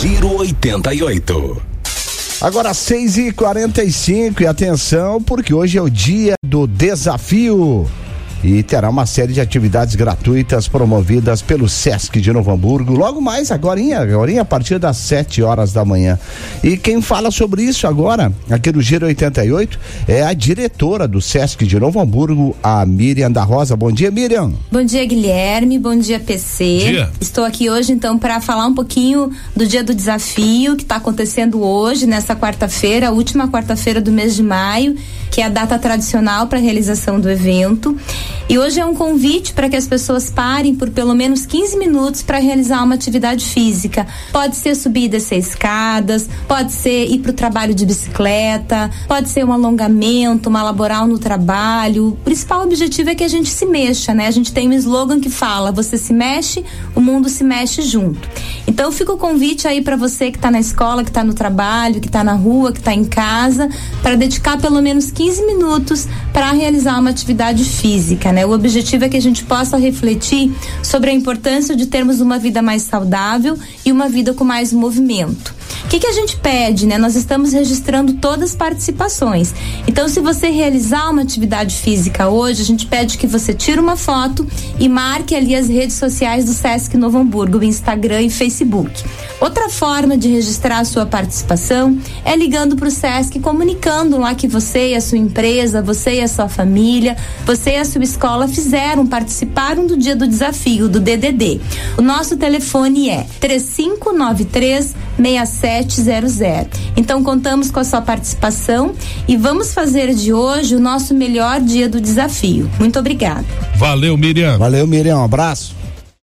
Giro 88. Agora 6 e 45 e atenção, porque hoje é o dia do desafio e terá uma série de atividades gratuitas promovidas pelo Sesc de Novo Hamburgo. Logo mais, agora, agora a partir das 7 horas da manhã. E quem fala sobre isso agora, aqui no Giro 88, é a diretora do Sesc de Novo Hamburgo, a Miriam da Rosa. Bom dia, Miriam. Bom dia, Guilherme. Bom dia, PC. Dia. Estou aqui hoje, então, para falar um pouquinho do dia do desafio que está acontecendo hoje, nessa quarta-feira, a última quarta-feira do mês de maio, que é a data tradicional para a realização do evento. E hoje é um convite para que as pessoas parem por pelo menos 15 minutos para realizar uma atividade física. Pode ser subir e descer escadas, pode ser ir para o trabalho de bicicleta, pode ser um alongamento, uma laboral no trabalho. O principal objetivo é que a gente se mexa, né? A gente tem um slogan que fala: você se mexe, o mundo se mexe junto. Então fica o convite aí para você que está na escola, que está no trabalho, que está na rua, que está em casa, para dedicar pelo menos 15 minutos para realizar uma atividade física, né? O objetivo é que a gente possa refletir sobre a importância de termos uma vida mais saudável e uma vida com mais movimento. O que, que a gente pede, né? Nós estamos registrando todas as participações. Então, se você realizar uma atividade física hoje, a gente pede que você tire uma foto e marque ali as redes sociais do Sesc Novo Hamburgo, Instagram e Facebook. Outra forma de registrar a sua participação é ligando para o Sesc, comunicando lá que você e a sua empresa, você e a sua família, você e a sua escola fizeram, participaram do dia do desafio, do DDD. O nosso telefone é 3593 67 3700. Então contamos com a sua participação e vamos fazer de hoje o nosso melhor dia do desafio. Muito obrigada. Valeu, Miriam. Valeu, Miriam. Um abraço.